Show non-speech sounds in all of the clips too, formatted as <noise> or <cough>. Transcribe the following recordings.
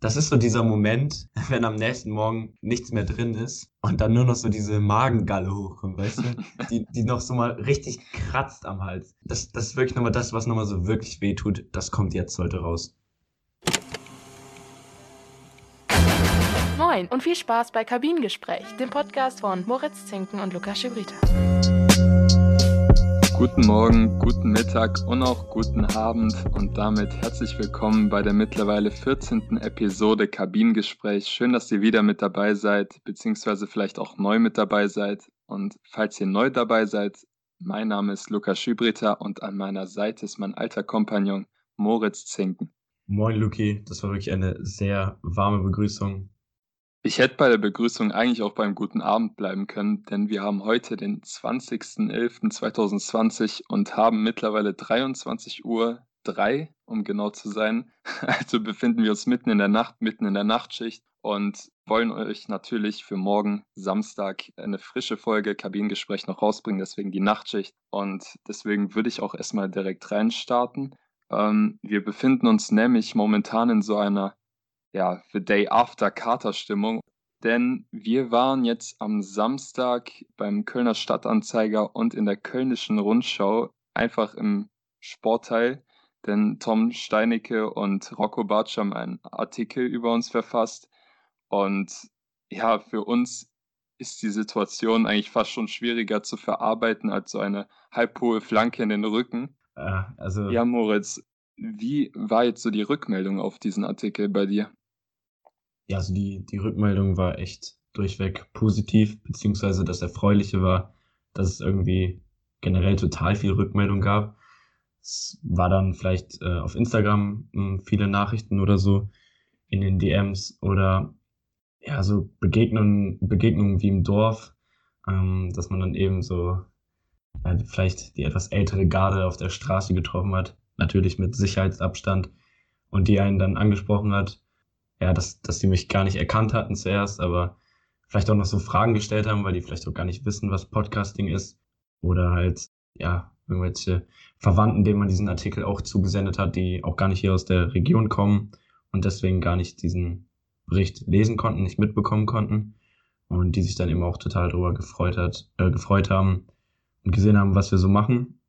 das ist so dieser Moment, <laughs> wenn am nächsten Morgen nichts mehr drin ist und dann nur noch so diese Magengalle hochkommt, weißt du? <laughs> Die, die noch so mal richtig kratzt am Hals. Das, das ist wirklich nochmal das, was nochmal so wirklich weh tut. Das kommt jetzt heute raus. Moin und viel Spaß bei Kabinengespräch, dem Podcast von Moritz Zinken und Lukas Schibrita. Guten Morgen, guten Mittag und auch guten Abend und damit herzlich willkommen bei der mittlerweile 14. Episode Kabinengespräch. Schön, dass ihr wieder mit dabei seid, beziehungsweise vielleicht auch neu mit dabei seid. Und falls ihr neu dabei seid, mein Name ist Lukas Schübriter und an meiner Seite ist mein alter Kompagnon Moritz Zinken. Moin Luki, das war wirklich eine sehr warme Begrüßung. Ich hätte bei der Begrüßung eigentlich auch beim guten Abend bleiben können, denn wir haben heute den 20.11.2020 und haben mittlerweile 23 Uhr 3, um genau zu sein. <laughs> Also befinden wir uns mitten in der Nacht, mitten in der Nachtschicht und wollen euch natürlich für morgen Samstag eine frische Folge Kabinengespräch noch rausbringen, deswegen die Nachtschicht. Und deswegen würde ich auch erstmal direkt reinstarten. Ähm, wir befinden uns nämlich momentan in so einer ja, The Day After Katerstimmung. Denn wir waren jetzt am Samstag beim Kölner Stadtanzeiger und in der Kölnischen Rundschau einfach im Sportteil. Denn Tom Steinecke und Rocco Bartsch haben einen Artikel über uns verfasst. Und ja, für uns ist die Situation eigentlich fast schon schwieriger zu verarbeiten als so eine halbhohe Flanke in den Rücken. Also Ja, Moritz, wie war jetzt so die Rückmeldung auf diesen Artikel bei dir? Ja, also die, die Rückmeldung war echt durchweg positiv, beziehungsweise das Erfreuliche war, dass es irgendwie generell total viel Rückmeldung gab. Es war dann vielleicht äh, auf Instagram mh, hm, viele Nachrichten oder so in den DMs oder ja, so Begegnungen, Begegnungen wie im Dorf, ähm, dass man dann eben so ja, vielleicht die etwas ältere Garde auf der Straße getroffen hat, natürlich mit Sicherheitsabstand und die einen dann angesprochen hat, ja, dass, dass die mich gar nicht erkannt hatten zuerst, aber vielleicht auch noch so Fragen gestellt haben, weil die vielleicht auch gar nicht wissen, was Podcasting ist. Oder halt, ja, irgendwelche Verwandten, denen man diesen Artikel auch zugesendet hat, die auch gar nicht hier aus der Region kommen und deswegen gar nicht diesen Bericht lesen konnten, nicht mitbekommen konnten und die sich dann eben auch total darüber gefreut hat, äh, gefreut haben und gesehen haben, was wir so machen.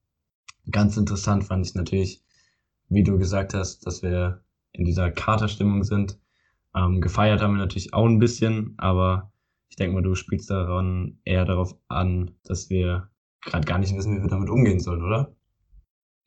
Ganz interessant fand ich natürlich, wie du gesagt hast, dass wir in dieser Katerstimmung sind ähm, gefeiert haben wir natürlich auch ein bisschen, aber ich denke mal, du spielst daran eher darauf an, dass wir gerade gar nicht wissen, wie wir damit umgehen sollen, oder?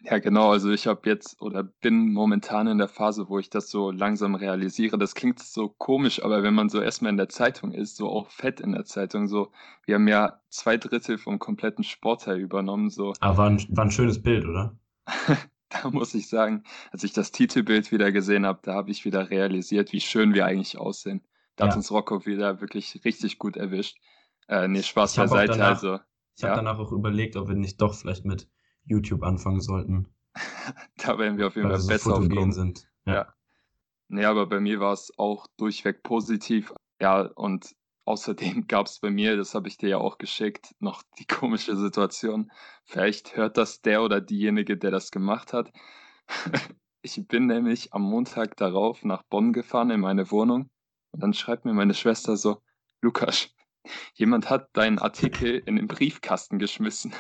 Ja, genau. Also ich habe jetzt oder bin momentan in der Phase, wo ich das so langsam realisiere. Das klingt so komisch, aber wenn man so erstmal in der Zeitung ist, so auch fett in der Zeitung, so, wir haben ja zwei Drittel vom kompletten Sportteil übernommen, so. Aber war ein, war ein schönes Bild, oder? <laughs> <laughs> da muss ich sagen, als ich das Titelbild wieder gesehen habe, da habe ich wieder realisiert, wie schön wir eigentlich aussehen. Da ja. hat uns Rocco wieder wirklich richtig gut erwischt. Äh, nee, Spaß beiseite. Danach, also, ich ja. habe danach auch überlegt, ob wir nicht doch vielleicht mit YouTube anfangen sollten. <laughs> da werden wir auf jeden Fall so besser aufkommen. sind. Ja. ja. Nee, aber bei mir war es auch durchweg positiv. Ja, und Außerdem <laughs> gab es bei mir, das habe ich dir ja auch geschickt, noch die <laughs> komische Situation. Vielleicht hört das der oder diejenige, der das gemacht hat. <laughs> Ich bin nämlich am Montag darauf nach Bonn gefahren in meine Wohnung und dann schreibt mir meine Schwester so, Lukas, jemand hat deinen Artikel in den Briefkasten geschmissen.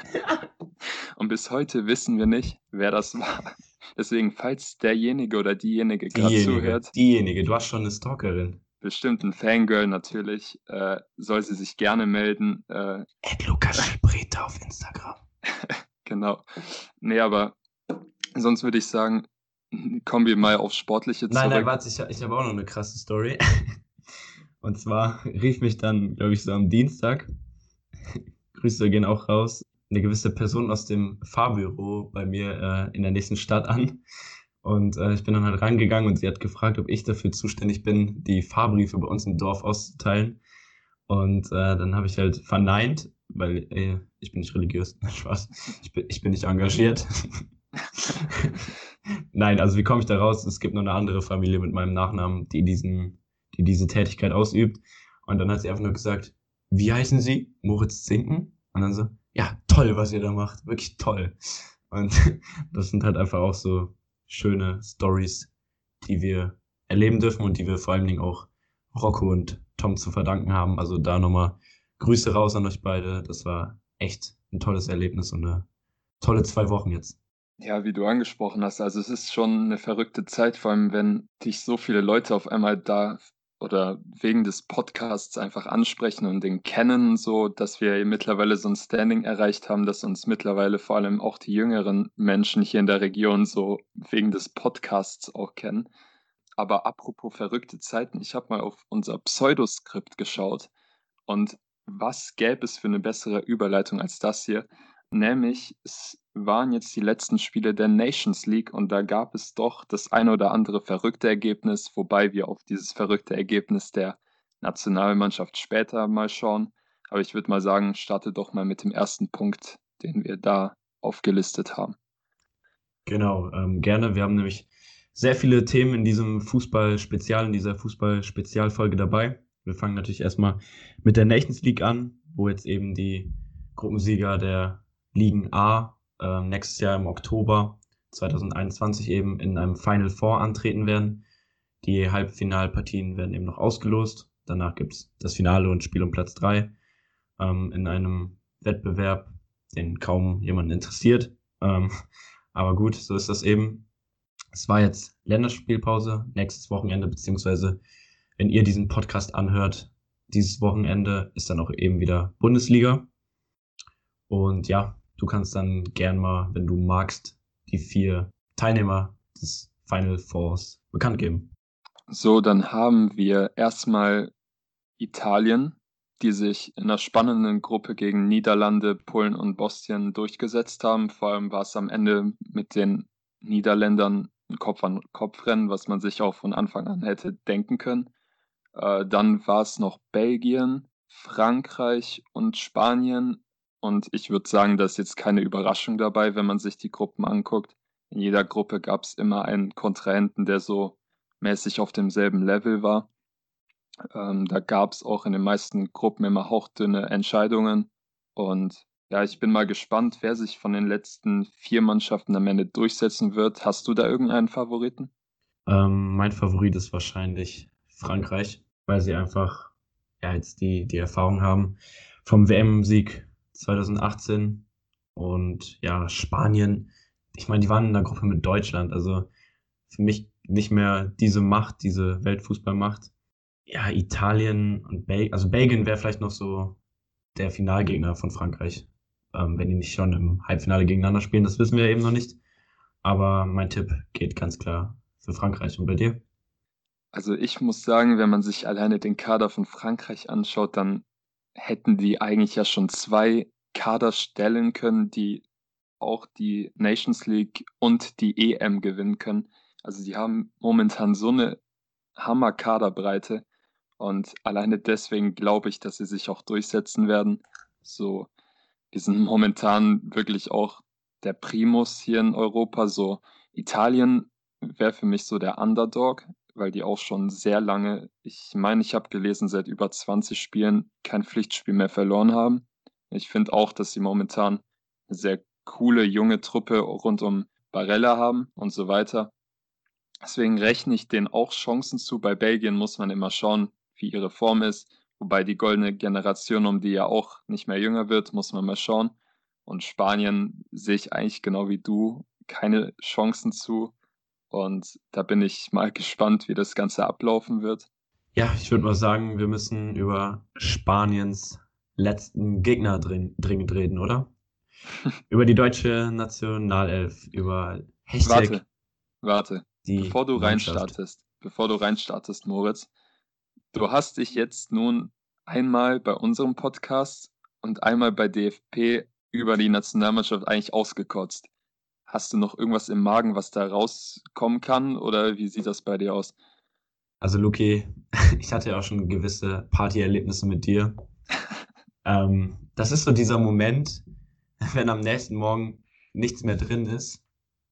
Und bis heute wissen wir nicht, wer das war. Deswegen, falls derjenige oder diejenige gerade zuhört. Diejenige, du hast schon eine Stalkerin bestimmt ein Fangirl natürlich, äh, soll sie sich gerne melden. Äh, Ed Lukas Schibrita auf Instagram. <laughs> genau. Nee, aber sonst würde ich sagen, kommen wir mal aufs Sportliche zurück. Nein, nein, warte, ich, ich habe auch noch eine krasse Story. <laughs> Und zwar rief mich dann, glaube ich, so am Dienstag, <laughs> Grüße gehen auch raus, eine gewisse Person aus dem Fahrbüro bei mir äh, in der nächsten Stadt an und äh, ich bin dann halt reingegangen und sie hat gefragt, ob ich dafür zuständig bin, die Fahrbriefe bei uns im Dorf auszuteilen. Und äh, dann habe ich halt verneint, weil äh, ich bin nicht religiös. <laughs> Spaß. Ich bin, ich bin nicht engagiert. <laughs> Nein, also wie komme ich da raus? Es gibt noch eine andere Familie mit meinem Nachnamen, die diesen, die diese Tätigkeit ausübt. Und dann hat sie einfach nur gesagt, wie heißen Sie? Moritz Zinken? Und dann so, ja, toll, was ihr da macht. Wirklich toll. Und <laughs> das sind halt einfach auch so schöne Stories, die wir erleben dürfen und die wir vor allen Dingen auch Rocco und Tom zu verdanken haben. Also da nochmal Grüße raus an euch beide. Das war echt ein tolles Erlebnis und eine tolle zwei Wochen jetzt. Ja, wie du angesprochen hast, also es ist schon eine verrückte Zeit, vor allem wenn dich so viele Leute auf einmal da oder wegen des Podcasts einfach ansprechen und den kennen, so dass wir mittlerweile so ein Standing erreicht haben, dass uns mittlerweile vor allem auch die jüngeren Menschen hier in der Region so wegen des Podcasts auch kennen. Aber apropos verrückte Zeiten, ich habe mal auf unser Pseudoskript geschaut und was gäbe es für eine bessere Überleitung als das hier? Nämlich, es waren jetzt die letzten Spiele der Nations League und da gab es doch das ein oder andere verrückte Ergebnis, wobei wir auf dieses verrückte Ergebnis der Nationalmannschaft später mal schauen. Aber ich würde mal sagen, starte doch mal mit dem ersten Punkt, den wir da aufgelistet haben. Genau, ähm, gerne. Wir haben nämlich sehr viele Themen in diesem Fußball-Spezial, in dieser Fußball-Spezialfolge dabei. Wir fangen natürlich erstmal mit der Nations League an, wo jetzt eben die Gruppensieger der Ligen A äh, nächstes Jahr im Oktober 2021 eben in einem Final Four antreten werden. Die Halbfinalpartien werden eben noch ausgelost. Danach gibt es das Finale und Spiel um Platz 3 ähm, in einem Wettbewerb, den kaum jemanden interessiert. Ähm, <laughs> aber gut, so ist das eben. Es war jetzt Länderspielpause, nächstes Wochenende, beziehungsweise wenn ihr diesen Podcast anhört, dieses Wochenende ist dann auch eben wieder Bundesliga. Und ja, du kannst dann gern mal, wenn du magst, die vier Teilnehmer des Final Fours bekannt geben. So, dann haben wir erstmal Italien, die sich in einer spannenden Gruppe gegen Niederlande, Polen und Bosnien durchgesetzt haben. Vor allem war es am Ende mit den Niederländern ein Kopf-an-Kopf-Rennen, was man sich auch von Anfang an hätte denken können. Äh, dann war es noch Belgien, Frankreich und Spanien. Und ich würde sagen, da ist jetzt keine Überraschung dabei, wenn man sich die Gruppen anguckt. In jeder Gruppe gab es immer einen Kontrahenten, der so mäßig auf demselben Level war. Ähm, da gab es auch in den meisten Gruppen immer hauchdünne Entscheidungen. Und ja, ich bin mal gespannt, wer sich von den letzten vier Mannschaften am Ende durchsetzen wird. Hast du da irgendeinen Favoriten? Ähm, mein Favorit ist wahrscheinlich Frankreich, weil sie einfach ja, jetzt die, die Erfahrung haben vom WM-Sieg 2018 und ja, Spanien. Ich meine, die waren in der Gruppe mit Deutschland, also für mich nicht mehr diese Macht, diese Weltfußballmacht. Ja, Italien und Belgien, also Belgien wäre vielleicht noch so der Finalgegner von Frankreich, ähm, wenn die nicht schon im Halbfinale gegeneinander spielen, das wissen wir eben noch nicht. Aber mein Tipp geht ganz klar für Frankreich. Und bei dir? Also ich muss sagen, wenn man sich alleine den Kader von Frankreich anschaut, dann hätten die eigentlich ja schon zwei Kader stellen können, die auch die Nations League und die EM gewinnen können. Also die haben momentan so eine Hammer-Kaderbreite und alleine deswegen glaube ich, dass sie sich auch durchsetzen werden. So, wir sind momentan wirklich auch der Primus hier in Europa. So, Italien wäre für mich so der Underdog weil die auch schon sehr lange, ich meine, ich habe gelesen, seit über 20 Spielen kein Pflichtspiel mehr verloren haben. Ich finde auch, dass sie momentan eine sehr coole junge Truppe rund um Barella haben und so weiter. Deswegen rechne ich denen auch Chancen zu. Bei Belgien muss man immer schauen, wie ihre Form ist. Wobei die goldene Generation, um die ja auch nicht mehr jünger wird, muss man mal schauen. Und Spanien sehe ich eigentlich genau wie du keine Chancen zu. Und da bin ich mal <laughs> gespannt, wie das Ganze ablaufen wird. Ja, ich würde mal sagen, wir müssen über Spaniens letzten Gegner dringend reden, oder? <laughs> über die deutsche Nationalelf, über Hashtag. Warte, warte. bevor du reinstartest, bevor du reinstartest, Moritz, du hast dich jetzt nun einmal bei unserem Podcast und einmal bei DFP über die Nationalmannschaft eigentlich ausgekotzt. Hast du noch irgendwas im Magen, was da rauskommen kann? Oder wie sieht das bei dir aus? Also, Luki, <laughs> ich hatte ja auch schon gewisse Partyerlebnisse mit dir. <laughs> ähm, das ist so dieser Moment, wenn am nächsten Morgen nichts mehr drin ist.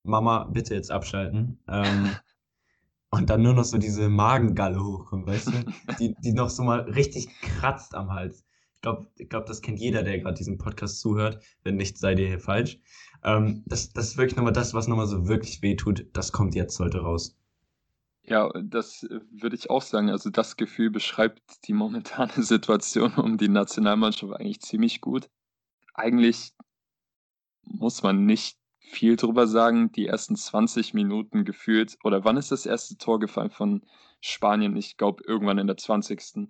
Mama, bitte jetzt abschalten. Ähm, <laughs> und dann nur noch so diese Magengalle hochkommt, weißt du? Die, die noch so mal richtig kratzt am Hals. Ich glaube, ich glaub, das kennt jeder, der gerade diesen Podcast zuhört. Wenn nicht, seid ihr hier falsch. Ähm, das, das ist wirklich nochmal das, was nochmal so wirklich wehtut. Das kommt jetzt heute raus. Ja, das äh, würde ich auch sagen. Also das Gefühl beschreibt die momentane <laughs> Situation um die Nationalmannschaft eigentlich ziemlich gut. Eigentlich muss man nicht viel drüber sagen. Die ersten 20 Minuten gefühlt, oder wann ist das erste Tor gefallen von Spanien? Ich glaube, irgendwann in der 20.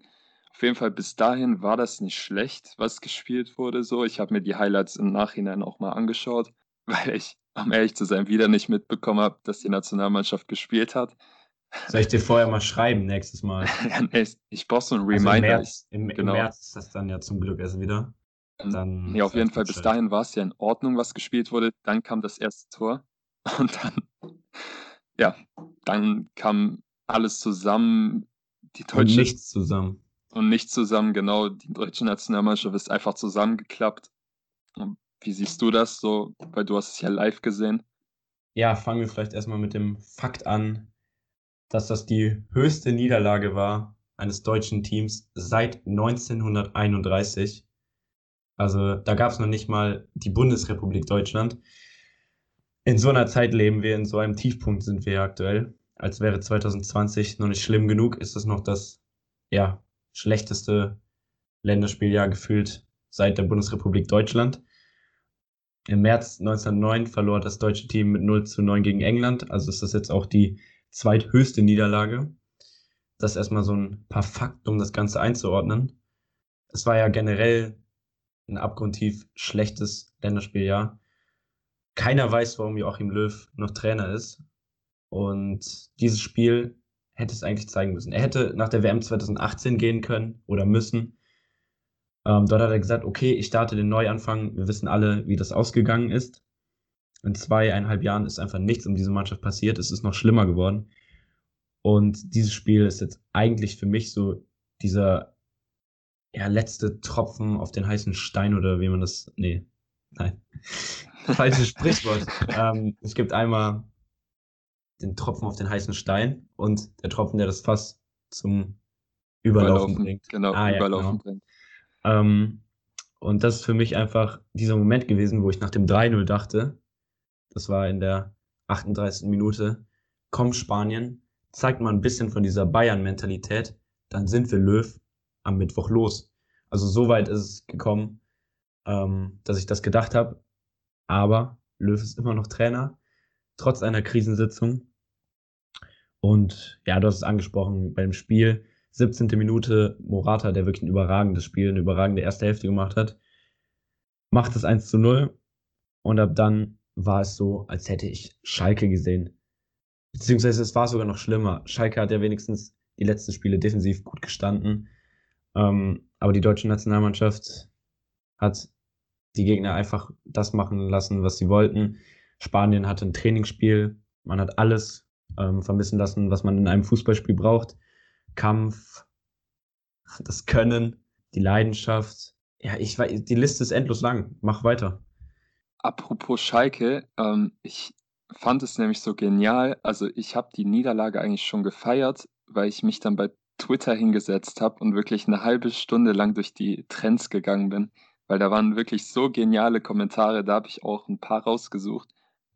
Auf jeden Fall bis dahin war das nicht schlecht, was gespielt wurde. So, ich habe mir die Highlights im Nachhinein auch mal angeschaut, <laughs> weil ich, um ehrlich zu sein, wieder nicht mitbekommen habe, dass die Nationalmannschaft gespielt hat. Soll ich dir <laughs> vorher mal schreiben nächstes Mal? <laughs> ja, nee, ich brauche so einen Reminder. Also im, März, im, genau. Im März ist das dann ja zum Glück erst wieder. Dann ja, auf jeden Fall, bis dahin war es ja in Ordnung, was gespielt wurde. Dann kam das erste Tor und dann, ja, dann kam alles zusammen. Die deutsche, und nichts zusammen. Und nichts zusammen, genau. Die deutsche Nationalmannschaft ist einfach zusammengeklappt. Und wie siehst du das so? Weil du hast es ja live gesehen. Ja, fangen wir vielleicht erstmal mit dem Fakt an, dass das die höchste Niederlage war eines deutschen Teams seit 1931. Also da gab es noch nicht mal die Bundesrepublik Deutschland. In so einer Zeit leben wir, in so einem Tiefpunkt sind wir aktuell. Als wäre 2020 noch nicht schlimm genug, ist es noch das ja, schlechteste Länderspieljahr gefühlt seit der Bundesrepublik Deutschland. Im März 1909 verlor das deutsche Team mit 0 zu 9 gegen England. Also ist das jetzt auch die zweithöchste Niederlage. Das erstmal so ein paar Fakten, um das Ganze einzuordnen. Es war ja generell ein abgrundtief schlechtes Länderspieljahr. Keiner weiß, warum Joachim Löw noch Trainer ist. Und dieses Spiel hätte es eigentlich zeigen müssen. Er hätte nach der WM 2018 gehen können oder müssen. Ähm, dort hat er gesagt, okay, ich starte den Neuanfang. Wir wissen alle, wie das ausgegangen ist. In zweieinhalb Jahren ist einfach nichts um diese Mannschaft passiert. Es ist noch schlimmer geworden. Und dieses Spiel ist jetzt eigentlich für mich so dieser ja, letzte Tropfen auf den heißen Stein oder wie man das. Nee, nein. <laughs> Falsches Sprichwort. ähm, es gibt einmal den Tropfen auf den heißen Stein und der Tropfen, der das Fass zum Überlaufen, Überlaufen bringt. Genau, ah, Überlaufen ja, genau. bringt. Ähm, und das ist für mich einfach dieser Moment gewesen, wo ich nach dem 3-0 dachte, das war in der 38. Minute, komm Spanien, zeigt mal ein bisschen von dieser Bayern-Mentalität, dann sind wir Löw am Mittwoch los. Also so weit ist es gekommen, ähm, dass ich das gedacht habe. Aber Löw ist immer noch Trainer, trotz einer Krisensitzung. Und ja, du hast es angesprochen beim Spiel. 17. Minute Morata, der wirklich ein überragendes Spiel, eine überragende erste Hälfte gemacht hat, macht es 1 zu 0. Und ab dann war es so, als hätte ich Schalke gesehen. Beziehungsweise es war sogar noch schlimmer. Schalke hat ja wenigstens die letzten Spiele defensiv gut gestanden. Ähm, aber die deutsche Nationalmannschaft hat die Gegner einfach das machen lassen, was sie wollten. Spanien hatte ein Trainingsspiel. Man hat alles ähm, vermissen lassen, was man in einem Fußballspiel braucht. Kampf, das Können, die Leidenschaft. Ja, ich weiß, die Liste ist endlos lang. Mach weiter. Apropos Schalke, ähm, ich fand es nämlich so genial. Also ich habe die Niederlage eigentlich schon gefeiert, weil ich mich dann bei Twitter hingesetzt habe und wirklich eine halbe Stunde lang durch die Trends gegangen bin, weil da waren wirklich so geniale Kommentare. Da habe ich auch ein paar rausgesucht.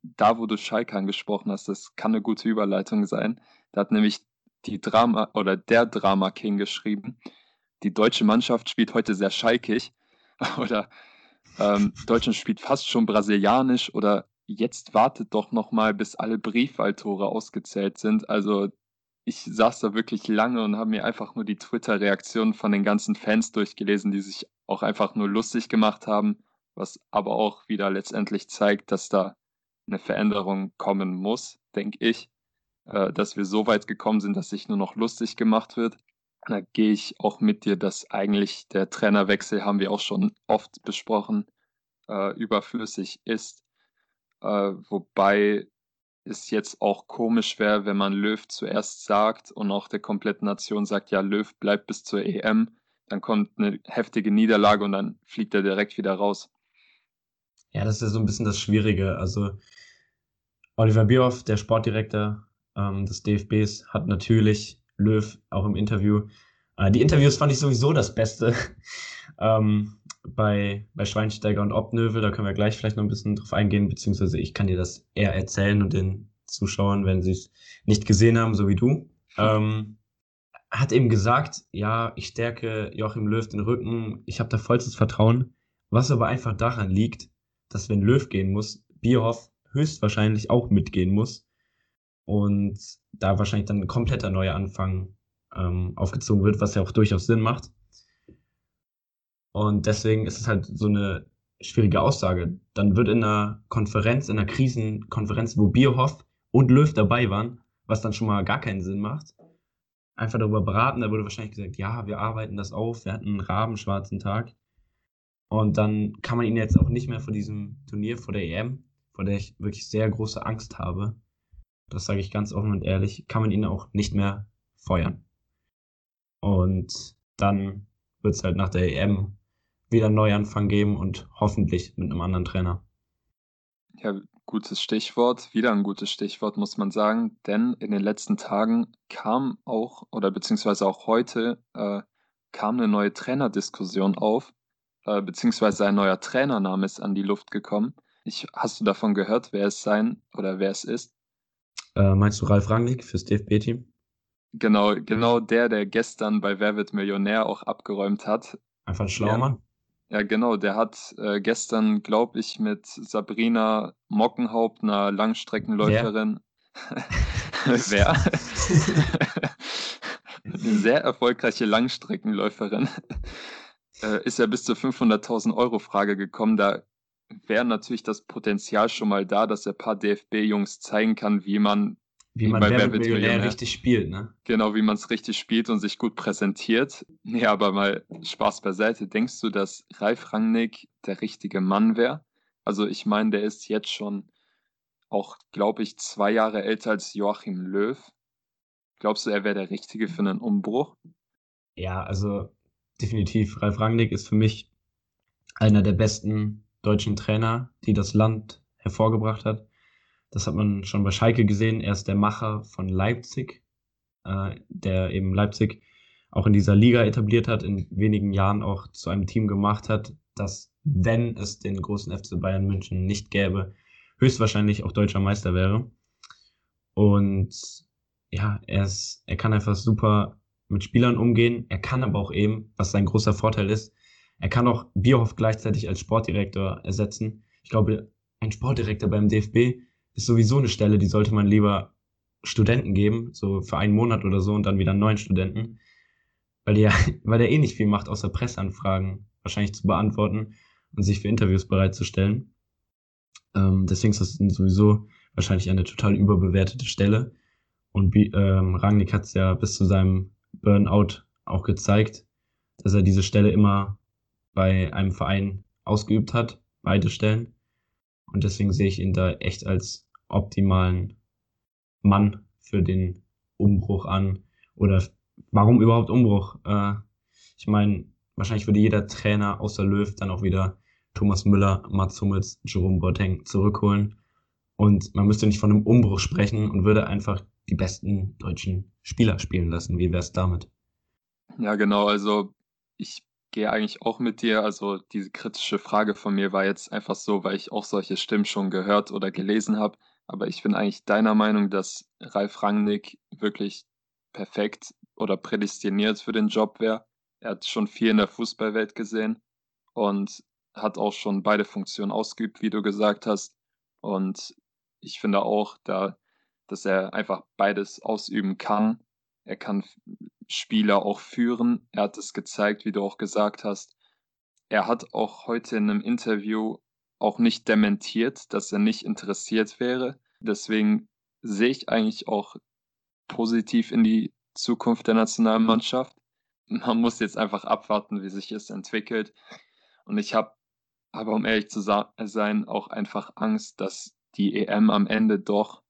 Da, wo du Schalke angesprochen hast, das kann eine gute Überleitung sein. Da hat nämlich die Drama oder der Drama King geschrieben. Die deutsche Mannschaft spielt heute sehr schalkig <laughs> oder ähm, Deutschland spielt fast schon brasilianisch oder jetzt wartet doch noch mal, bis alle Briefwahltore ausgezählt sind. Also ich saß da wirklich lange und habe mir einfach nur die Twitter-Reaktionen von den ganzen Fans durchgelesen, die sich auch einfach nur lustig gemacht haben, was aber auch wieder letztendlich zeigt, dass da eine Veränderung kommen muss, denke ich, äh, dass wir so weit gekommen sind, dass sich nur noch lustig gemacht wird. Da gehe ich auch mit dir, dass eigentlich der Trainerwechsel, haben wir auch schon oft besprochen, äh, überflüssig ist. Äh, wobei es jetzt auch komisch wäre, wenn man Löw zuerst sagt und auch der kompletten Nation sagt, ja, Löw bleibt bis zur EM. Dann kommt eine heftige Niederlage und dann fliegt er direkt wieder raus. Ja, das ist ja so ein bisschen das Schwierige. Also Oliver Bierhoff, der Sportdirektor ähm, des DFBs, hat natürlich Löw auch im Interview. Äh, die Interviews fand ich sowieso das Beste <laughs> ähm, bei, bei Schweinsteiger und Obnövel. Da können wir gleich vielleicht noch ein bisschen drauf eingehen, beziehungsweise ich kann dir das eher erzählen und den Zuschauern, wenn sie es nicht gesehen haben, so wie du. Ähm, hat eben gesagt, ja, ich stärke Joachim Löw den Rücken, ich habe da vollstes Vertrauen, was aber einfach daran liegt, dass wenn Löw gehen muss, Bierhoff höchstwahrscheinlich auch mitgehen muss und da wahrscheinlich dann ein kompletter neuer Anfang ähm, aufgezogen wird, was ja auch durchaus Sinn macht. Und deswegen ist es halt so eine schwierige Aussage. Dann wird in einer Konferenz, in einer Krisenkonferenz, wo Bierhoff und Löw dabei waren, was dann schon mal gar keinen Sinn macht, einfach darüber beraten. Da wurde wahrscheinlich gesagt, ja, wir arbeiten das auf, wir hatten einen rabenschwarzen Tag. Und dann kann man ihn jetzt auch nicht mehr vor diesem Turnier, vor der EM, vor der ich wirklich sehr große Angst habe, das sage ich ganz offen und ehrlich, kann man ihn auch nicht mehr feuern. Und dann wird es halt nach der EM wieder einen Neuanfang geben und hoffentlich mit einem anderen Trainer. Ja, gutes Stichwort, wieder ein gutes Stichwort, muss man sagen, denn in den letzten Tagen kam auch, oder beziehungsweise auch heute, äh, kam eine neue Trainerdiskussion auf, äh, beziehungsweise ein neuer Trainername ist an die Luft gekommen. Ich, hast du davon gehört, wer es sein oder wer es ist? Äh, meinst du Ralf Rangnick fürs DFB-Team? Genau, genau der, der gestern bei Wer wird Millionär auch abgeräumt hat. Einfach ein schlauer ja. Mann. Ja, genau. Der hat äh, gestern, glaube ich, mit Sabrina Mockenhaupt, einer Langstreckenläuferin. Wer? <laughs> <laughs> Eine sehr erfolgreiche Langstreckenläuferin. Äh, ist ja bis zur 500.000 Euro Frage gekommen. Da wäre natürlich das Potenzial schon mal da, dass er ein paar DFB-Jungs zeigen kann, wie man wie man bei Wer wird Millionär richtig spielt, ne? Genau, wie man es richtig spielt und sich gut präsentiert. Nee, aber mal Spaß beiseite. Denkst du, dass Ralf Rangnick der richtige Mann wäre? Also ich meine, der ist jetzt schon auch, glaube ich, zwei Jahre älter als Joachim Löw. Glaubst du, er wäre der Richtige für einen Umbruch? Ja, also definitiv. Ralf Rangnick ist für mich einer der besten deutschen Trainer, die das Land hervorgebracht hat. Das hat man schon bei Schalke gesehen. Er ist der Macher von Leipzig, äh, der eben Leipzig auch in dieser Liga etabliert hat, in wenigen Jahren auch zu einem Team gemacht hat, das, wenn es den großen FC Bayern München nicht gäbe, höchstwahrscheinlich auch deutscher Meister wäre. Und ja, er, ist, er kann einfach super mit Spielern umgehen. Er kann aber auch eben, was sein großer Vorteil ist, er kann auch Bierhoff gleichzeitig als Sportdirektor ersetzen. Ich glaube, ein Sportdirektor beim DFB ist sowieso eine Stelle, die sollte man lieber Studenten geben, so für einen Monat oder so und dann wieder neuen Studenten, weil der, <laughs> weil der eh nicht viel macht, außer Presseanfragen wahrscheinlich zu beantworten und sich für Interviews bereitzustellen. Ähm, deswegen ist das sowieso wahrscheinlich eine total überbewertete Stelle. Und ähm, Rangnick hat es ja bis zu seinem Burnout auch gezeigt, dass er diese Stelle immer bei einem Verein ausgeübt hat, beide Stellen. Und deswegen sehe ich ihn da echt als optimalen Mann für den Umbruch an? Oder warum überhaupt Umbruch? Äh, ich meine, wahrscheinlich würde jeder Trainer außer Löw dann auch wieder Thomas Müller, Mats Hummels, Jerome Boateng zurückholen. Und man müsste nicht von einem Umbruch sprechen und würde einfach die besten deutschen Spieler spielen lassen. Wie wäre es damit? Ja, genau. Also ich gehe eigentlich auch mit dir. Also diese kritische Frage von mir war jetzt einfach so, weil ich auch solche Stimmen schon gehört oder gelesen habe. Aber ich bin eigentlich deiner Meinung, dass Ralf Rangnick wirklich perfekt oder prädestiniert für den Job wäre. Er hat schon viel in der Fußballwelt gesehen und hat auch schon beide Funktionen ausgeübt, wie du gesagt hast. Und ich finde auch, da, dass er einfach beides ausüben kann. Er kann Spieler auch führen. Er hat es gezeigt, wie du auch gesagt hast. Er hat auch heute in einem Interview auch nicht dementiert, dass er nicht interessiert wäre. Deswegen sehe ich eigentlich auch positiv in die Zukunft der Nationalmannschaft. Man muss jetzt einfach abwarten, wie sich es entwickelt. Und ich habe aber, um ehrlich zu sein, auch einfach Angst, dass die EM am Ende doch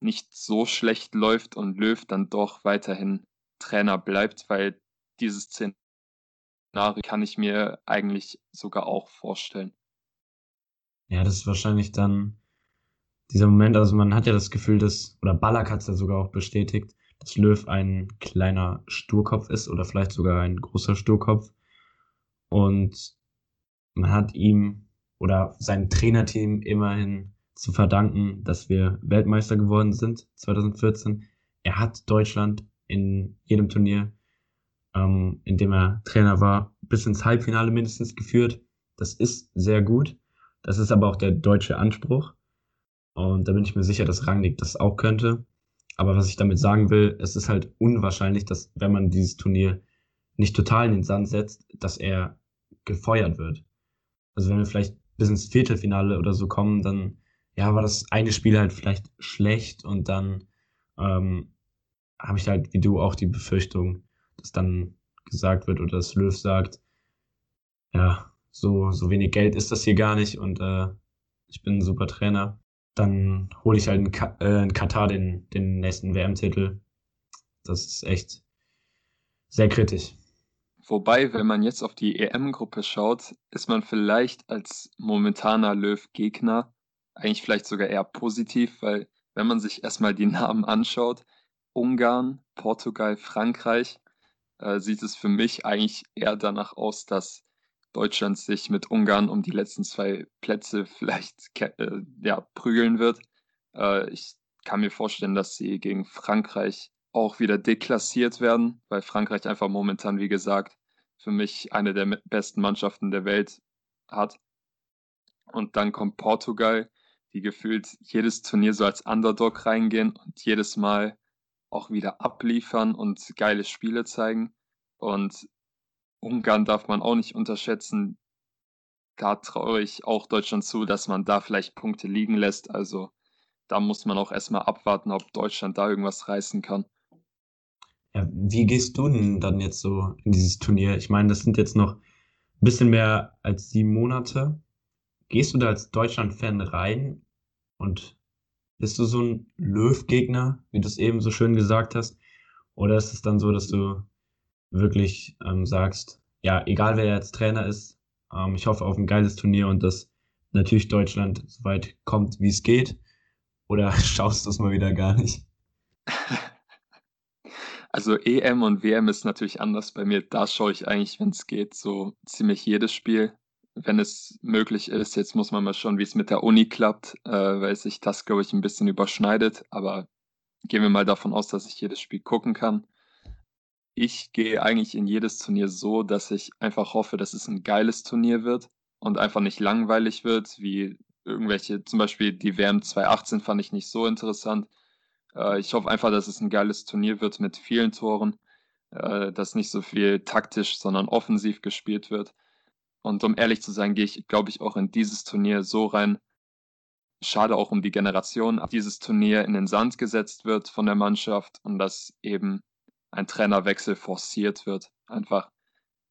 nicht so schlecht läuft und Löw dann doch weiterhin Trainer bleibt, weil dieses Szenario kann ich mir eigentlich sogar auch vorstellen. Ja, das ist wahrscheinlich dann dieser Moment, also man hat ja das Gefühl, dass, oder Ballack hat es ja sogar auch bestätigt, dass Löw ein kleiner Sturkopf ist oder vielleicht sogar ein großer Sturkopf. Und man hat ihm oder seinem Trainerteam immerhin zu verdanken, dass wir Weltmeister geworden sind 2014. Er hat Deutschland in jedem Turnier, ähm, in dem er Trainer war, bis ins Halbfinale mindestens geführt. Das ist sehr gut. Das ist aber auch der deutsche Anspruch. Und da bin ich mir sicher, dass Rangnick das auch könnte. Aber was ich damit sagen will, es ist halt unwahrscheinlich, dass wenn man dieses Turnier nicht total in den Sand setzt, dass er gefeuert wird. Also wenn wir vielleicht bis ins Viertelfinale oder so kommen, dann ja, war das eine Spiel halt vielleicht schlecht und dann ähm, habe ich halt wie du auch die Befürchtung, dass dann gesagt wird oder dass Löw sagt, ja, so, so wenig Geld ist das hier gar nicht und äh, ich bin ein super Trainer. Dann hole ich halt in, Ka äh, in Katar den, den nächsten WM-Titel. Das ist echt sehr kritisch. Wobei, wenn man jetzt auf die EM-Gruppe schaut, ist man vielleicht als momentaner Löw-Gegner eigentlich vielleicht sogar eher positiv, weil wenn man sich erstmal die <laughs> Namen anschaut, Ungarn, Portugal, Frankreich, äh, sieht es für mich eigentlich eher danach aus, dass Deutschland sich mit Ungarn um die letzten zwei Plätze <laughs> vielleicht äh, ja, prügeln wird. Äh, ich kann mir vorstellen, dass sie gegen Frankreich auch wieder deklassiert werden, weil Frankreich einfach momentan, wie gesagt, für mich eine der besten Mannschaften der Welt hat. Und dann kommt Portugal, die gefühlt jedes Turnier so als Underdog reingehen und jedes Mal auch wieder abliefern und geile Spiele zeigen. Und Ungarn darf man auch nicht unterschätzen. Da traue ich auch Deutschland zu, dass man da vielleicht Punkte liegen lässt. Also da muss man auch erstmal abwarten, ob Deutschland da irgendwas reißen kann. Ja, wie gehst du denn dann jetzt so in dieses Turnier? Ich meine, das sind jetzt noch ein bisschen mehr als sieben Monate. Gehst du da als Deutschland-Fan rein und bist du so ein Löw-Gegner, wie du es eben so schön gesagt hast? Oder ist es dann so, dass du wirklich ähm, sagst, ja, egal wer jetzt Trainer ist, ähm, ich hoffe auf ein geiles Turnier und dass natürlich Deutschland so weit kommt, wie es geht? Oder <laughs> schaust du es mal wieder gar nicht? Also EM und WM ist natürlich anders bei mir. Da schaue ich eigentlich, wenn es geht, so ziemlich jedes Spiel, wenn es möglich ist. Jetzt muss man mal schauen, wie es mit der Uni klappt, äh, weil sich das, glaube ich, ein bisschen überschneidet. Aber gehen wir mal davon aus, dass ich jedes Spiel gucken kann. Ich gehe eigentlich in jedes Turnier so, dass ich einfach hoffe, dass es ein geiles Turnier wird und einfach nicht langweilig wird, wie irgendwelche, zum Beispiel die WM 2018 fand ich nicht so interessant. Äh, ich hoffe einfach, dass es ein geiles Turnier wird mit vielen Toren, äh, dass nicht so viel taktisch, sondern offensiv gespielt wird. Und um ehrlich zu sein, gehe ich, glaube ich, auch in dieses Turnier so rein. Schade auch um die Generation, dieses Turnier in den Sand gesetzt wird von der Mannschaft und dass eben ein Trainerwechsel forciert wird, einfach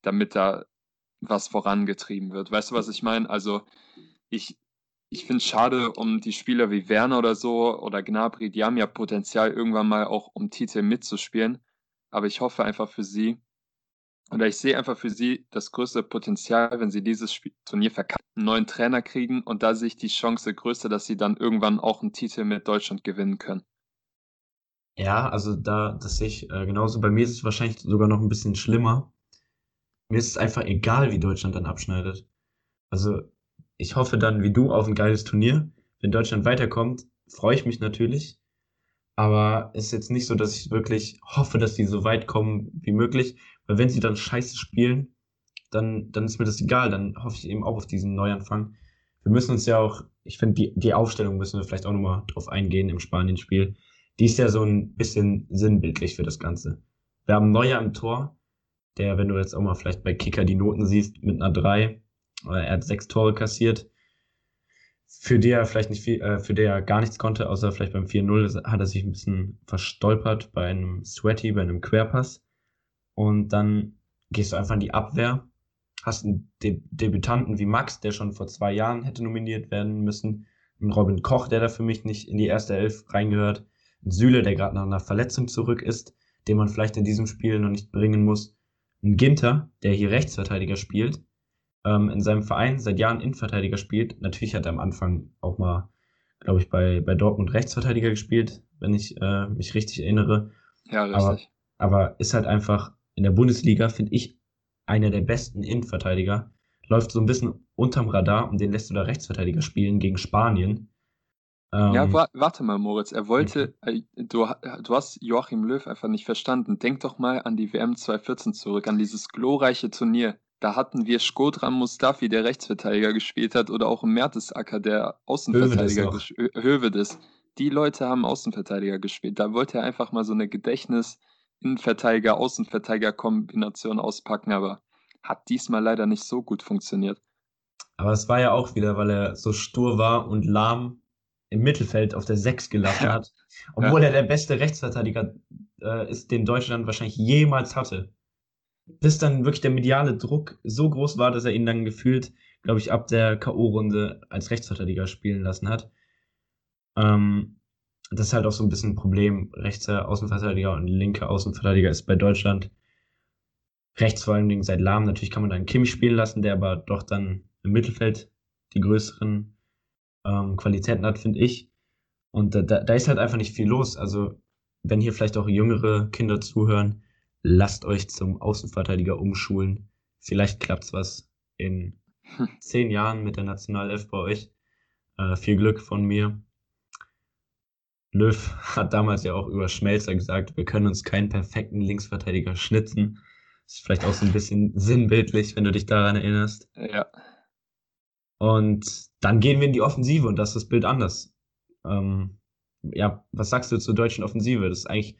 damit da was vorangetrieben wird. Weißt du, was ich meine? Also ich, ich finde es schade um die Spieler wie Werner oder so oder Gnabry, die haben ja Potenzial irgendwann mal auch um Titel mitzuspielen, aber ich hoffe einfach für sie oder ich sehe einfach für sie das größte Potenzial, wenn sie dieses Spiel, Turnier verkacken, einen neuen Trainer kriegen und da sehe ich die Chance größer, dass sie dann irgendwann auch einen Titel mit Deutschland gewinnen können. Ja, also da, das sehe ich äh, genauso. Bei mir ist es wahrscheinlich sogar noch ein bisschen schlimmer. Mir ist es einfach egal, wie Deutschland dann abschneidet. Also ich hoffe dann, wie du, auf ein geiles Turnier. Wenn Deutschland weiterkommt, freue ich mich natürlich. Aber es ist jetzt nicht so, dass ich wirklich hoffe, dass die so weit kommen wie möglich. Weil wenn sie dann scheiße spielen, dann, dann ist mir das egal. Dann hoffe ich eben auch auf diesen Neuanfang. Wir müssen uns ja auch, ich finde, die, die Aufstellung müssen wir vielleicht auch nochmal drauf eingehen im Spanien-Spiel die ist ja so ein bisschen sinnbildlich für das Ganze. Wir haben Neuer im Tor, der, wenn du jetzt auch mal vielleicht bei Kicker die Noten siehst, mit einer 3, er hat sechs Tore kassiert, für die er vielleicht nicht viel, äh, für der er gar nichts konnte, außer vielleicht beim 4-0 hat er sich ein bisschen verstolpert bei einem Sweaty, bei einem Querpass. Und dann gehst du einfach in die Abwehr, hast einen De Debütanten wie Max, der schon vor zwei Jahren hätte nominiert werden müssen, einen Robin Koch, der da für mich nicht in die erste Elf reingehört, ein Süle, der gerade nach einer Verletzung zurück ist, den man vielleicht in diesem Spiel noch nicht bringen muss. Ein Ginter, der hier Rechtsverteidiger spielt, ähm, in seinem Verein seit Jahren Innenverteidiger spielt. Natürlich hat er am Anfang auch mal, glaube ich, bei, bei Dortmund Rechtsverteidiger gespielt, wenn ich äh, mich richtig erinnere. Ja, richtig. Aber, aber ist halt einfach in der Bundesliga, finde ich, einer der besten Innenverteidiger. Läuft so ein bisschen unterm Radar und den lässt du da Rechtsverteidiger spielen gegen Spanien Ähm, ja, wa warte mal, Moritz. Er wollte, okay. äh, du, du hast Joachim Löw einfach nicht verstanden. Denk doch mal an die WM 2014 zurück, an dieses glorreiche Turnier. Da hatten wir Skodran Mustafi, der Rechtsverteidiger gespielt hat, oder auch Mertesacker, der Außenverteidiger Hövedes. Die Leute haben Außenverteidiger gespielt. Da wollte er einfach mal so eine Gedächtnis-Innenverteidiger-Außenverteidiger-Kombination auspacken, aber hat diesmal leider nicht so gut funktioniert. Aber es war ja auch wieder, weil er so stur war und lahm im Mittelfeld auf der 6 gelassen hat. Obwohl ja. er der beste Rechtsverteidiger äh, ist, den Deutschland wahrscheinlich jemals hatte. Bis dann wirklich der mediale Druck so groß war, dass er ihn dann gefühlt, glaube ich, ab der K.O.-Runde als Rechtsverteidiger spielen lassen hat. Ähm, das ist halt auch so ein bisschen ein Problem. Rechter Außenverteidiger und linker Außenverteidiger ist bei Deutschland rechts vor allen Dingen seit Lahm. Natürlich kann man dann Kimmich spielen lassen, der aber doch dann im Mittelfeld die größeren ähm, Qualitäten hat, finde ich. Und da, da ist halt einfach nicht viel los. Also, wenn hier vielleicht auch jüngere Kinder zuhören, lasst euch zum Außenverteidiger umschulen. Vielleicht klappt's was in hm. zehn Jahren mit der Nationalelf bei euch. Äh, viel Glück von mir. Löw hat damals ja auch über Schmelzer gesagt, wir können uns keinen perfekten Linksverteidiger schnitzen. Das ist vielleicht auch so ein bisschen sinnbildlich, wenn du dich daran erinnerst. Ja. Und dann gehen wir in die Offensive und das ist das Bild anders. Ähm, ja, was sagst du zur deutschen Offensive? Das ist eigentlich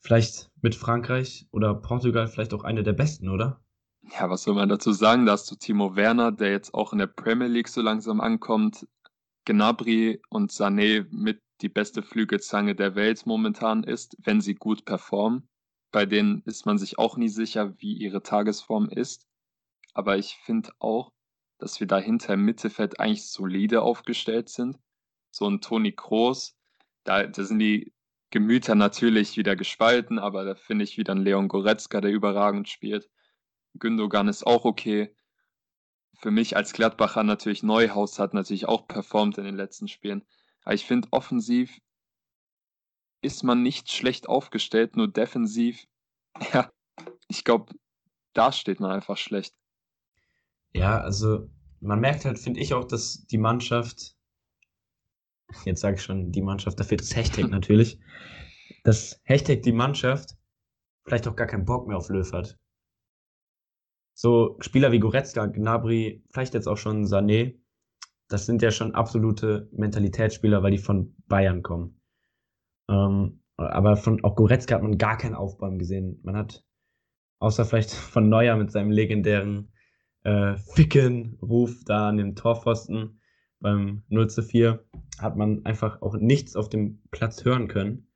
vielleicht mit Frankreich oder Portugal vielleicht auch eine der besten, oder? Ja, was soll man dazu sagen? Da hast du Timo Werner, der jetzt auch in der Premier League so langsam ankommt. Gnabry und Sané mit die beste Flügelzange der Welt momentan ist, wenn sie gut performen. Bei denen ist man sich auch nie sicher, wie ihre Tagesform ist. Aber ich finde auch, dass wir dahinter im Mittelfeld eigentlich solide aufgestellt sind. So ein Toni Kroos, da, da sind die Gemüter natürlich wieder gespalten, aber da finde ich wieder einen Leon Goretzka, der überragend spielt. Gündogan ist auch okay. Für mich als Gladbacher natürlich Neuhaus hat natürlich auch performt in den letzten Spielen. Aber ich finde, offensiv ist man nicht schlecht aufgestellt, nur defensiv, <laughs> ja, ich glaube, da steht man einfach schlecht. Ja, also man merkt halt, finde ich auch, dass die Mannschaft, jetzt sage ich schon die Mannschaft, da fehlt das Hashtag <laughs> natürlich, dass Hashtag die Mannschaft vielleicht auch gar keinen Bock mehr auf Löw hat. So Spieler wie Goretzka, Gnabry, vielleicht jetzt auch schon Sané, das sind ja schon absolute Mentalitätsspieler, weil die von Bayern kommen. Ähm, aber von auch Goretzka hat man gar keinen Aufbäumen gesehen. Man hat außer vielleicht von Neuer mit seinem legendären äh, Ficken-Ruf da an dem Torpfosten beim 0 zu 4 hat man einfach auch nichts auf dem Platz hören können.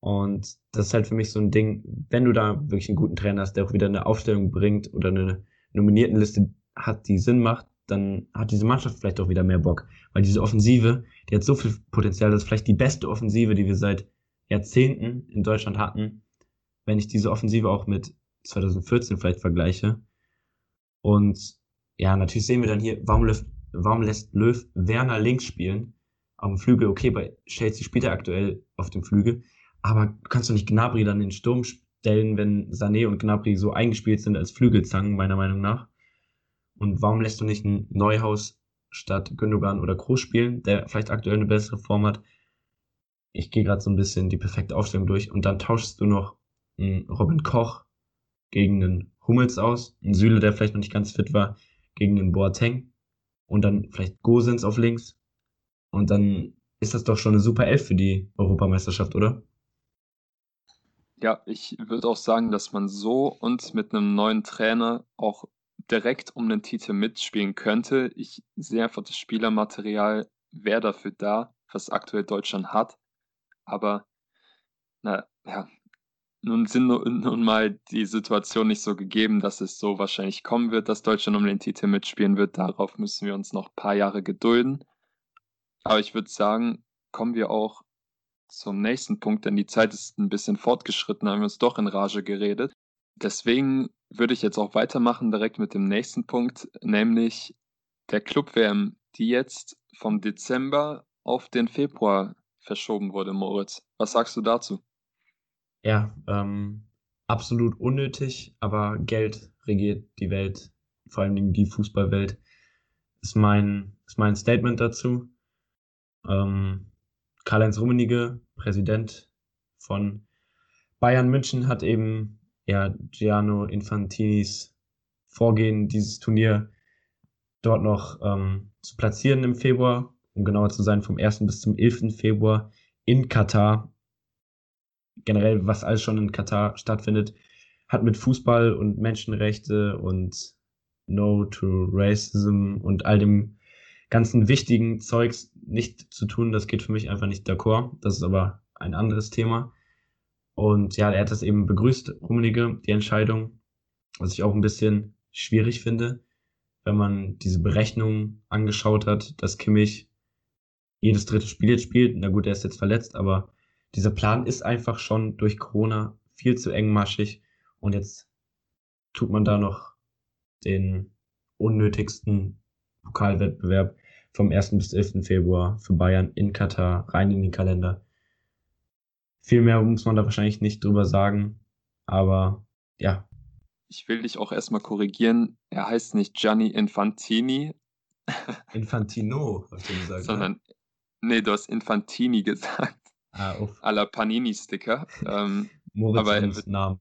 Und das ist halt für mich so ein Ding, wenn du da wirklich einen guten Trainer hast, der auch wieder eine Aufstellung bringt oder eine Nominiertenliste hat, die Sinn macht, dann hat diese Mannschaft vielleicht auch wieder mehr Bock. Weil diese Offensive, die hat so viel Potenzial, das ist vielleicht die beste Offensive, die wir seit Jahrzehnten in Deutschland hatten. Wenn ich diese Offensive auch mit 2014 vielleicht vergleiche, und ja, natürlich sehen wir dann hier, warum, lässt, warum lässt Löw Werner links spielen? Auf dem Flügel, okay, bei Chelsea spielt er aktuell auf dem Flügel, aber du kannst doch nicht Gnabry dann in den Sturm stellen, wenn Sané und Gnabry so eingespielt sind als Flügelzangen, meiner Meinung nach. Und warum lässt du nicht ein Neuhaus statt Gündogan oder Kroos spielen, der vielleicht aktuell eine bessere Form hat? Ich gehe gerade so ein bisschen die perfekte Aufstellung durch und dann tauschst du noch einen Robin Koch gegen einen Hummels aus, ein Süle, der vielleicht noch nicht ganz fit war, gegen den Boateng und dann vielleicht Gosens auf links. Und dann ist das doch schon eine super Elf für die Europameisterschaft, oder? Ja, ich würde auch sagen, dass man so und mit einem neuen Trainer auch direkt um den Titel mitspielen könnte. Ich sehe einfach das Spielermaterial wäre dafür da, was aktuell Deutschland hat. Aber na ja, nun sind nun mal die Situation nicht so gegeben, dass es so wahrscheinlich kommen wird, dass Deutschland um den Titel mitspielen wird. Darauf müssen wir uns noch ein paar Jahre gedulden. Aber ich würde sagen, kommen wir auch zum nächsten Punkt, denn die Zeit ist ein bisschen fortgeschritten, haben wir uns doch in Rage geredet. Deswegen würde ich jetzt auch weitermachen direkt mit dem nächsten Punkt, nämlich der Club-WM, die jetzt vom Dezember auf den Februar verschoben wurde, Moritz. Was sagst du dazu? Ja, ähm, absolut unnötig, aber Geld regiert die Welt, vor allen Dingen die Fußballwelt, ist mein, ist mein Statement dazu. Ähm, Karl-Heinz Rummenigge, Präsident von Bayern München, hat eben ja Gianno Infantinis Vorgehen, dieses Turnier dort noch ähm, zu platzieren im Februar, um genauer zu sein, vom 1. bis zum 11. Februar in Katar. Generell, was alles schon in Katar stattfindet, hat mit Fußball und Menschenrechte und No to Racism und all dem ganzen wichtigen Zeugs nicht zu tun. Das geht für mich einfach nicht d'accord. Das ist aber ein anderes Thema. Und ja, er hat das eben begrüßt, Rummenigge, die Entscheidung, was ich auch ein bisschen schwierig finde, wenn man diese Berechnung angeschaut hat, dass Kimmich jedes dritte Spiel jetzt spielt. Na gut, er ist jetzt verletzt, aber dieser Plan ist einfach schon durch Corona viel zu engmaschig und jetzt tut man da noch den unnötigsten Pokalwettbewerb vom 1. bis 11. Februar für Bayern in Katar rein in den Kalender. Viel mehr muss man da wahrscheinlich nicht drüber sagen, aber ja. Ich will dich auch erstmal korrigieren. Er heißt nicht Gianni Infantini. Infantino, hast du gesagt. Ne? Sondern, nee, du hast Infantini gesagt. Ah, uff. Aller Panini-Sticker. Ähm, <laughs> Moritz aber er wird, Namen.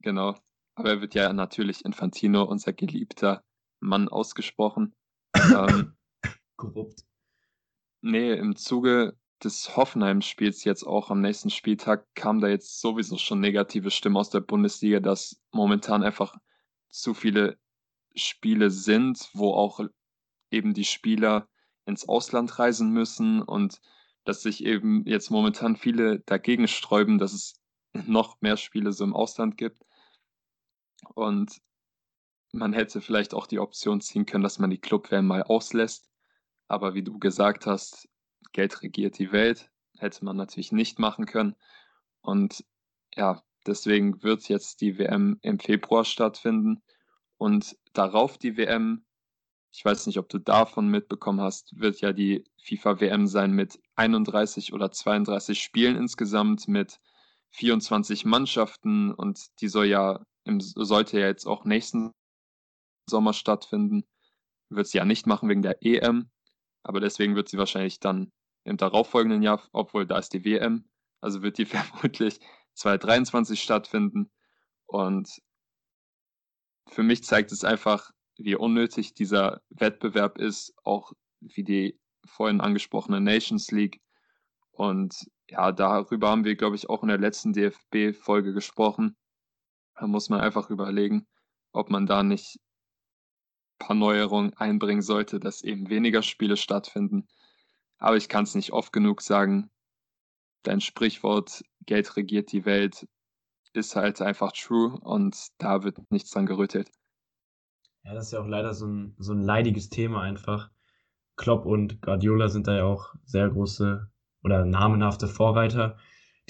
Genau. Aber er wird ja natürlich Infantino, unser geliebter Mann, ausgesprochen. ähm, <coughs> Korrupt. Nee, im Zuge des Hoffenheim-Spiels jetzt auch am nächsten Spieltag kam da jetzt sowieso schon negative Stimmen aus der Bundesliga, dass momentan einfach zu viele Spiele sind, wo auch eben die Spieler ins Ausland reisen müssen und dass sich eben jetzt momentan viele dagegen sträuben, dass es noch mehr Spiele so im Ausland gibt. Und man hätte vielleicht auch die Option ziehen können, dass man die Clubwärme mal auslässt. Aber wie du gesagt hast, Geld regiert die Welt. Hätte man natürlich nicht machen können. Und ja, deswegen wird jetzt die WM im Februar stattfinden. Und darauf die WM, ich weiß nicht, ob du davon mitbekommen hast, wird ja die FIFA-WM sein mit 31 oder 32 Spielen insgesamt, mit 24 Mannschaften und die soll ja im, sollte ja jetzt auch nächsten Sommer stattfinden. Wird sie ja nicht machen wegen der EM, aber deswegen wird sie wahrscheinlich dann im darauffolgenden Jahr, obwohl da ist die WM, also wird die <laughs> vermutlich 2023 stattfinden. Und für mich zeigt es einfach, wie unnötig dieser Wettbewerb ist, auch wie die vorhin angesprochene Nations League. Und ja, darüber haben wir, glaube ich, auch in der letzten DFB-Folge gesprochen. Da muss man einfach überlegen, ob man da nicht ein paar Neuerungen einbringen sollte, dass eben weniger Spiele stattfinden. Aber ich kann es nicht oft genug sagen. Dein Sprichwort, Geld regiert die Welt, ist halt einfach true und da wird nichts dran gerüttelt. Ja, das ist ja auch leider so ein, so ein leidiges Thema einfach. Klopp und Guardiola sind da ja auch sehr große oder namenhafte Vorreiter,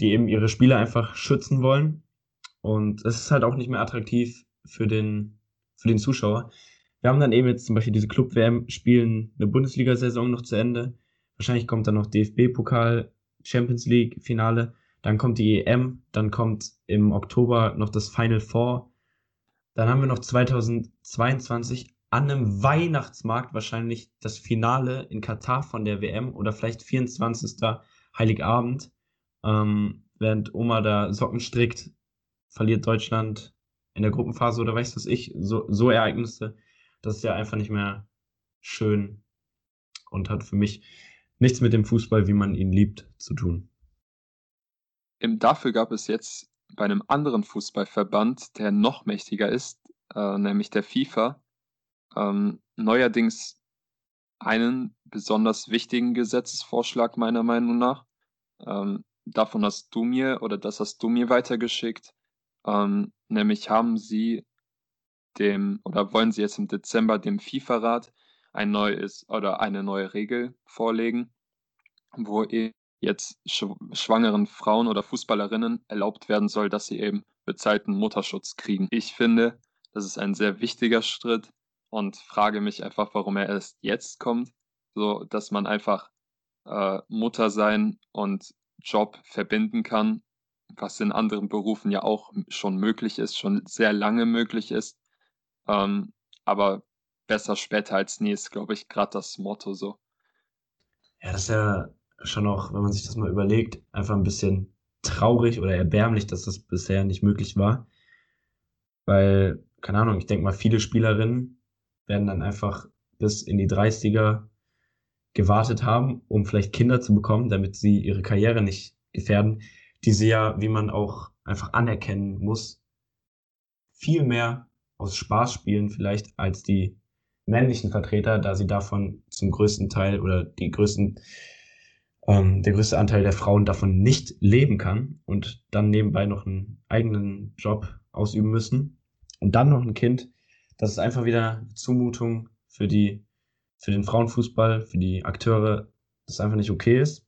die eben ihre Spieler einfach schützen wollen. Und es ist halt auch nicht mehr attraktiv für den, für den Zuschauer. Wir haben dann eben jetzt zum Beispiel diese Club-WM, spielen eine Bundesliga-Saison noch zu Ende. Wahrscheinlich kommt dann noch DFB-Pokal, Champions League-Finale. Dann kommt die EM, dann kommt im Oktober noch das Final Four. Dann haben wir noch 2022 an einem Weihnachtsmarkt wahrscheinlich das Finale in Katar von der WM oder vielleicht 24. Heiligabend. Ähm, während Oma da Socken strickt, verliert Deutschland in der Gruppenphase oder weiß was ich, so, so Ereignisse. Das ist ja einfach nicht mehr schön und hat für mich nichts mit dem Fußball, wie man ihn liebt, zu tun. Dafür gab es jetzt bei einem anderen Fußballverband, der noch mächtiger ist, äh, nämlich der FIFA, ähm, neuerdings einen besonders wichtigen Gesetzesvorschlag meiner Meinung nach. Ähm, davon hast du mir oder das hast du mir weitergeschickt. Ähm, nämlich haben sie dem oder wollen sie jetzt im Dezember dem FIFA-Rat ein neues oder eine neue Regel vorlegen, wo jetzt schwangeren Frauen oder Fußballerinnen erlaubt werden soll, dass sie eben bezahlten Mutterschutz kriegen. Ich finde, das ist ein sehr wichtiger Schritt und frage mich einfach, warum er erst jetzt kommt, so dass man einfach äh, Mutter sein und Job verbinden kann, was in anderen Berufen ja auch schon möglich ist, schon sehr lange möglich ist. Ähm, aber besser später als nie ist, glaube ich, gerade das Motto so. Ja, das ist ja schon auch, wenn man sich das mal überlegt, einfach ein bisschen traurig oder erbärmlich, dass das bisher nicht möglich war. Weil, keine Ahnung, ich denke mal, viele Spielerinnen werden dann einfach bis in die 30er gewartet haben, um vielleicht Kinder zu bekommen, damit sie ihre Karriere nicht gefährden, die sie ja, wie man auch einfach anerkennen muss, viel mehr aus Spaß spielen vielleicht als die männlichen Vertreter, da sie davon zum größten Teil oder die größten ähm, der größte Anteil der Frauen davon nicht leben kann und dann nebenbei noch einen eigenen Job ausüben müssen und dann noch ein Kind, das ist einfach wieder eine Zumutung für die, für den Frauenfußball, für die Akteure, das einfach nicht okay ist.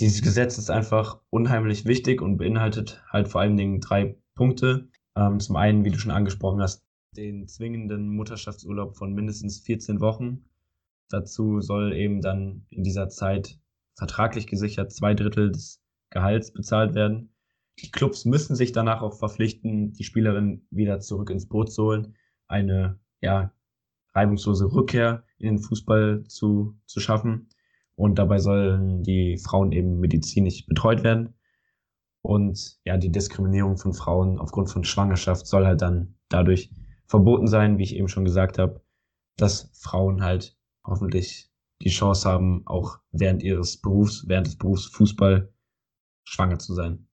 Dieses Gesetz ist einfach unheimlich wichtig und beinhaltet halt vor allen Dingen drei Punkte. Ähm, zum einen, wie du schon angesprochen hast, den zwingenden Mutterschaftsurlaub von mindestens 14 Wochen. Dazu soll eben dann in dieser Zeit vertraglich gesichert zwei Drittel des Gehalts bezahlt werden. Die Clubs müssen sich danach auch verpflichten, die Spielerin wieder zurück ins Boot zu holen, eine ja, reibungslose Rückkehr in den Fußball zu, zu schaffen. Und dabei sollen die Frauen eben medizinisch betreut werden. Und ja, die Diskriminierung von Frauen aufgrund von Schwangerschaft soll halt dann dadurch verboten sein, wie ich eben schon gesagt habe, dass Frauen halt hoffentlich die Chance haben, auch während ihres Berufs, während des Berufs Fußball schwanger zu sein.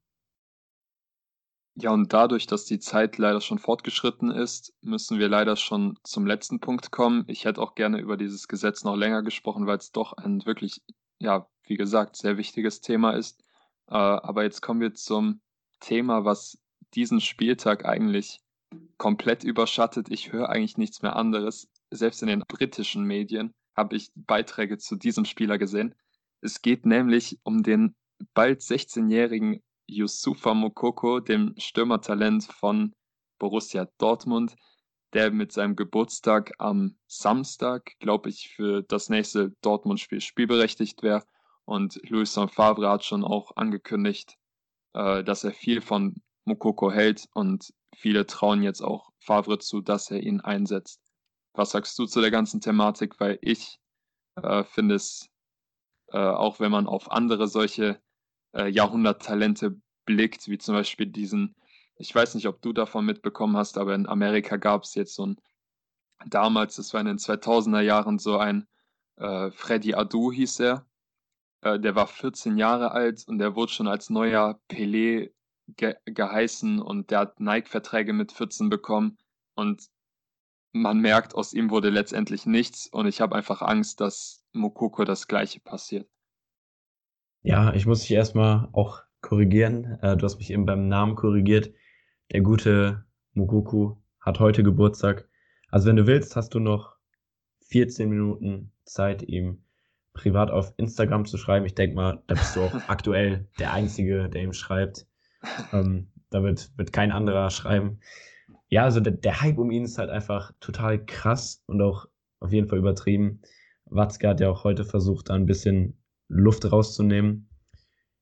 Ja, und dadurch, dass die Zeit leider schon fortgeschritten ist, müssen wir leider schon zum letzten Punkt kommen. Ich hätte auch gerne über dieses Gesetz noch länger gesprochen, weil es doch ein wirklich, ja, wie gesagt, sehr wichtiges Thema ist. Äh, aber jetzt kommen wir zum Thema, was diesen Spieltag eigentlich komplett überschattet. Ich höre eigentlich nichts mehr anderes. Selbst in den britischen Medien habe ich Beiträge zu diesem Spieler gesehen. Es geht nämlich um den bald 16-jährigen Yusufa Mokoko, dem Stürmertalent von Borussia Dortmund, der mit seinem Geburtstag am Samstag, glaube ich, für das nächste Dortmund-Spiel spielberechtigt wäre. Und Louis Favre hat schon auch angekündigt, äh, dass er viel von Mokoko hält und viele trauen jetzt auch Favre zu, dass er ihn einsetzt. Was sagst du zu der ganzen Thematik? Weil ich äh, finde es, äh, auch wenn man auf andere solche äh, Jahrhunderttalente blickt, wie zum Beispiel diesen, ich weiß nicht, ob du davon mitbekommen hast, aber in Amerika gab es jetzt so ein, damals, das war in den 2000er Jahren, so ein äh, Freddy Adu hieß er. Äh, der war 14 Jahre alt und der wurde schon als neuer Pelé ge geheißen und der hat Nike-Verträge mit 14 bekommen. Und man merkt, aus ihm wurde letztendlich nichts und ich habe einfach Angst, dass Mokoko das gleiche passiert. Ja, ich muss dich erstmal auch korrigieren. Äh, du hast mich eben beim Namen korrigiert. Der gute Mokoko hat heute Geburtstag. Also wenn du willst, hast du noch 14 Minuten Zeit, ihm privat auf Instagram zu schreiben. Ich denke mal, da bist du auch <laughs> aktuell der Einzige, der ihm schreibt. Ähm, da wird, wird kein anderer schreiben ja, also der, der Hype um ihn ist halt einfach total krass und auch auf jeden Fall übertrieben. Watzke hat ja auch heute versucht, da ein bisschen Luft rauszunehmen.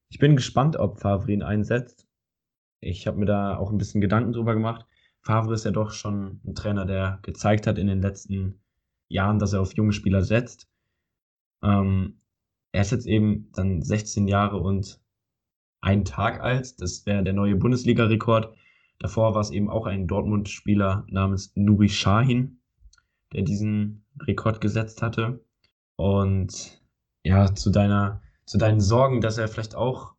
Ich bin gespannt, ob Favre ihn einsetzt. Ich habe mir da auch ein bisschen Gedanken drüber gemacht. Favre ist ja doch schon ein Trainer, der gezeigt hat in den letzten Jahren, dass er auf junge Spieler setzt. Ähm, er ist jetzt eben dann 16 Jahre und einen Tag alt. Das wäre der neue Bundesliga-Rekord. Davor war es eben auch ein Dortmund-Spieler namens Nuri Shahin, der diesen Rekord gesetzt hatte. Und ja, zu deiner, zu deinen Sorgen, dass er vielleicht auch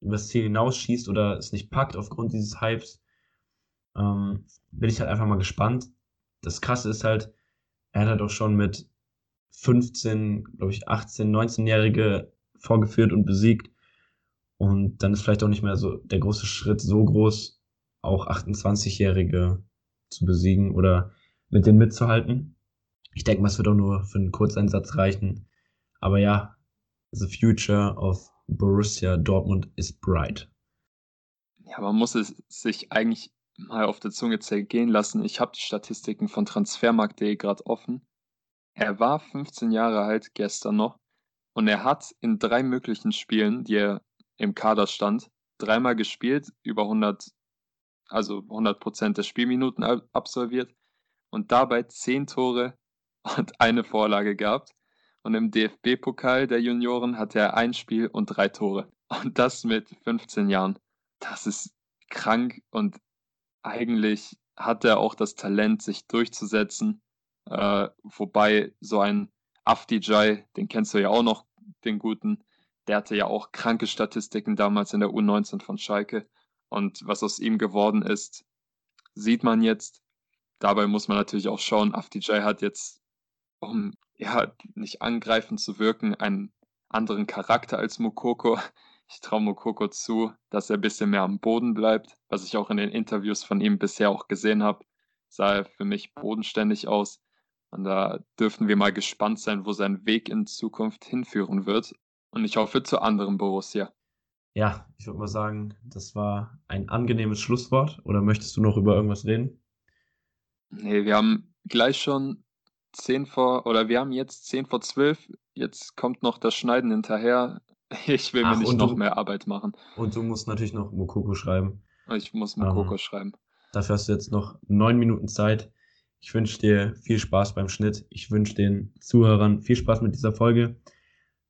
übers Ziel hinausschießt oder es nicht packt aufgrund dieses Hypes, ähm, bin ich halt einfach mal gespannt. Das Krasse ist halt, er hat halt auch schon mit 15, glaube ich, 18, 19-Jährige vorgeführt und besiegt. Und dann ist vielleicht auch nicht mehr so der große Schritt so groß, auch 28-Jährige zu besiegen oder mit denen mitzuhalten. Ich denke mal, es wird auch nur für einen Kurzeinsatz reichen. Aber ja, the future of Borussia Dortmund is bright. Ja, man muss es sich eigentlich mal auf der Zunge zergehen lassen. Ich habe die Statistiken von transfermarkt.de gerade offen. Er war 15 Jahre alt gestern noch und er hat in drei möglichen Spielen, die er im Kader stand, dreimal gespielt, über 100 also 100% der Spielminuten absolviert und dabei 10 Tore <laughs> und eine Vorlage gehabt. Und im DFB-Pokal der Junioren hatte er ein Spiel und drei Tore. Und das mit 15 Jahren. Das ist krank und eigentlich hat er auch das Talent, sich durchzusetzen. Äh, wobei so ein Afdijay, den kennst du ja auch noch, den guten, der hatte ja auch kranke Statistiken damals in der U19 von Schalke. Und was aus ihm geworden ist, sieht man jetzt. Dabei muss man natürlich auch schauen, Afdijay hat jetzt, um ja nicht angreifend zu wirken, einen anderen Charakter als Mokoko. Ich traue Mokoko zu, dass er ein bisschen mehr am Boden bleibt, was ich auch in den Interviews von ihm bisher auch gesehen habe. Sah er für mich bodenständig aus. Und da dürfen wir mal gespannt sein, wo sein Weg in Zukunft hinführen wird. Und ich hoffe zu anderen Borussia. Ja, ich würde mal sagen, das war ein angenehmes Schlusswort. Oder möchtest du noch über irgendwas reden? Nee, wir haben gleich schon 10 vor, oder wir haben jetzt 10 vor 12. Jetzt kommt noch das Schneiden hinterher. <laughs> Ich will Ach, mir nicht noch du, mehr Arbeit machen. Und du musst natürlich noch Mokoko schreiben. Ich muss Mokoko ähm, schreiben. Dafür hast du jetzt noch neun Minuten Zeit. Ich wünsche dir viel Spaß beim Schnitt. Ich wünsche den Zuhörern viel Spaß mit dieser Folge.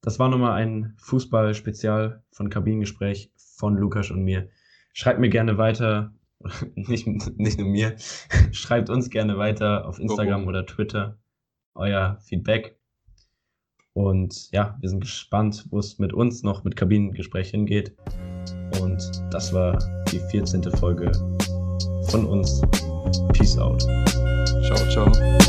Das war nochmal ein Fußball-Spezial von Kabinengespräch von Lukas und mir. Schreibt mir gerne weiter, <laughs> nicht, nicht nur mir, <laughs> schreibt uns gerne weiter auf Instagram oder Twitter euer Feedback. Und ja, wir sind gespannt, wo es mit uns noch mit Kabinengespräch hingeht. Und das war die 14. Folge von uns. Peace out. Ciao, ciao.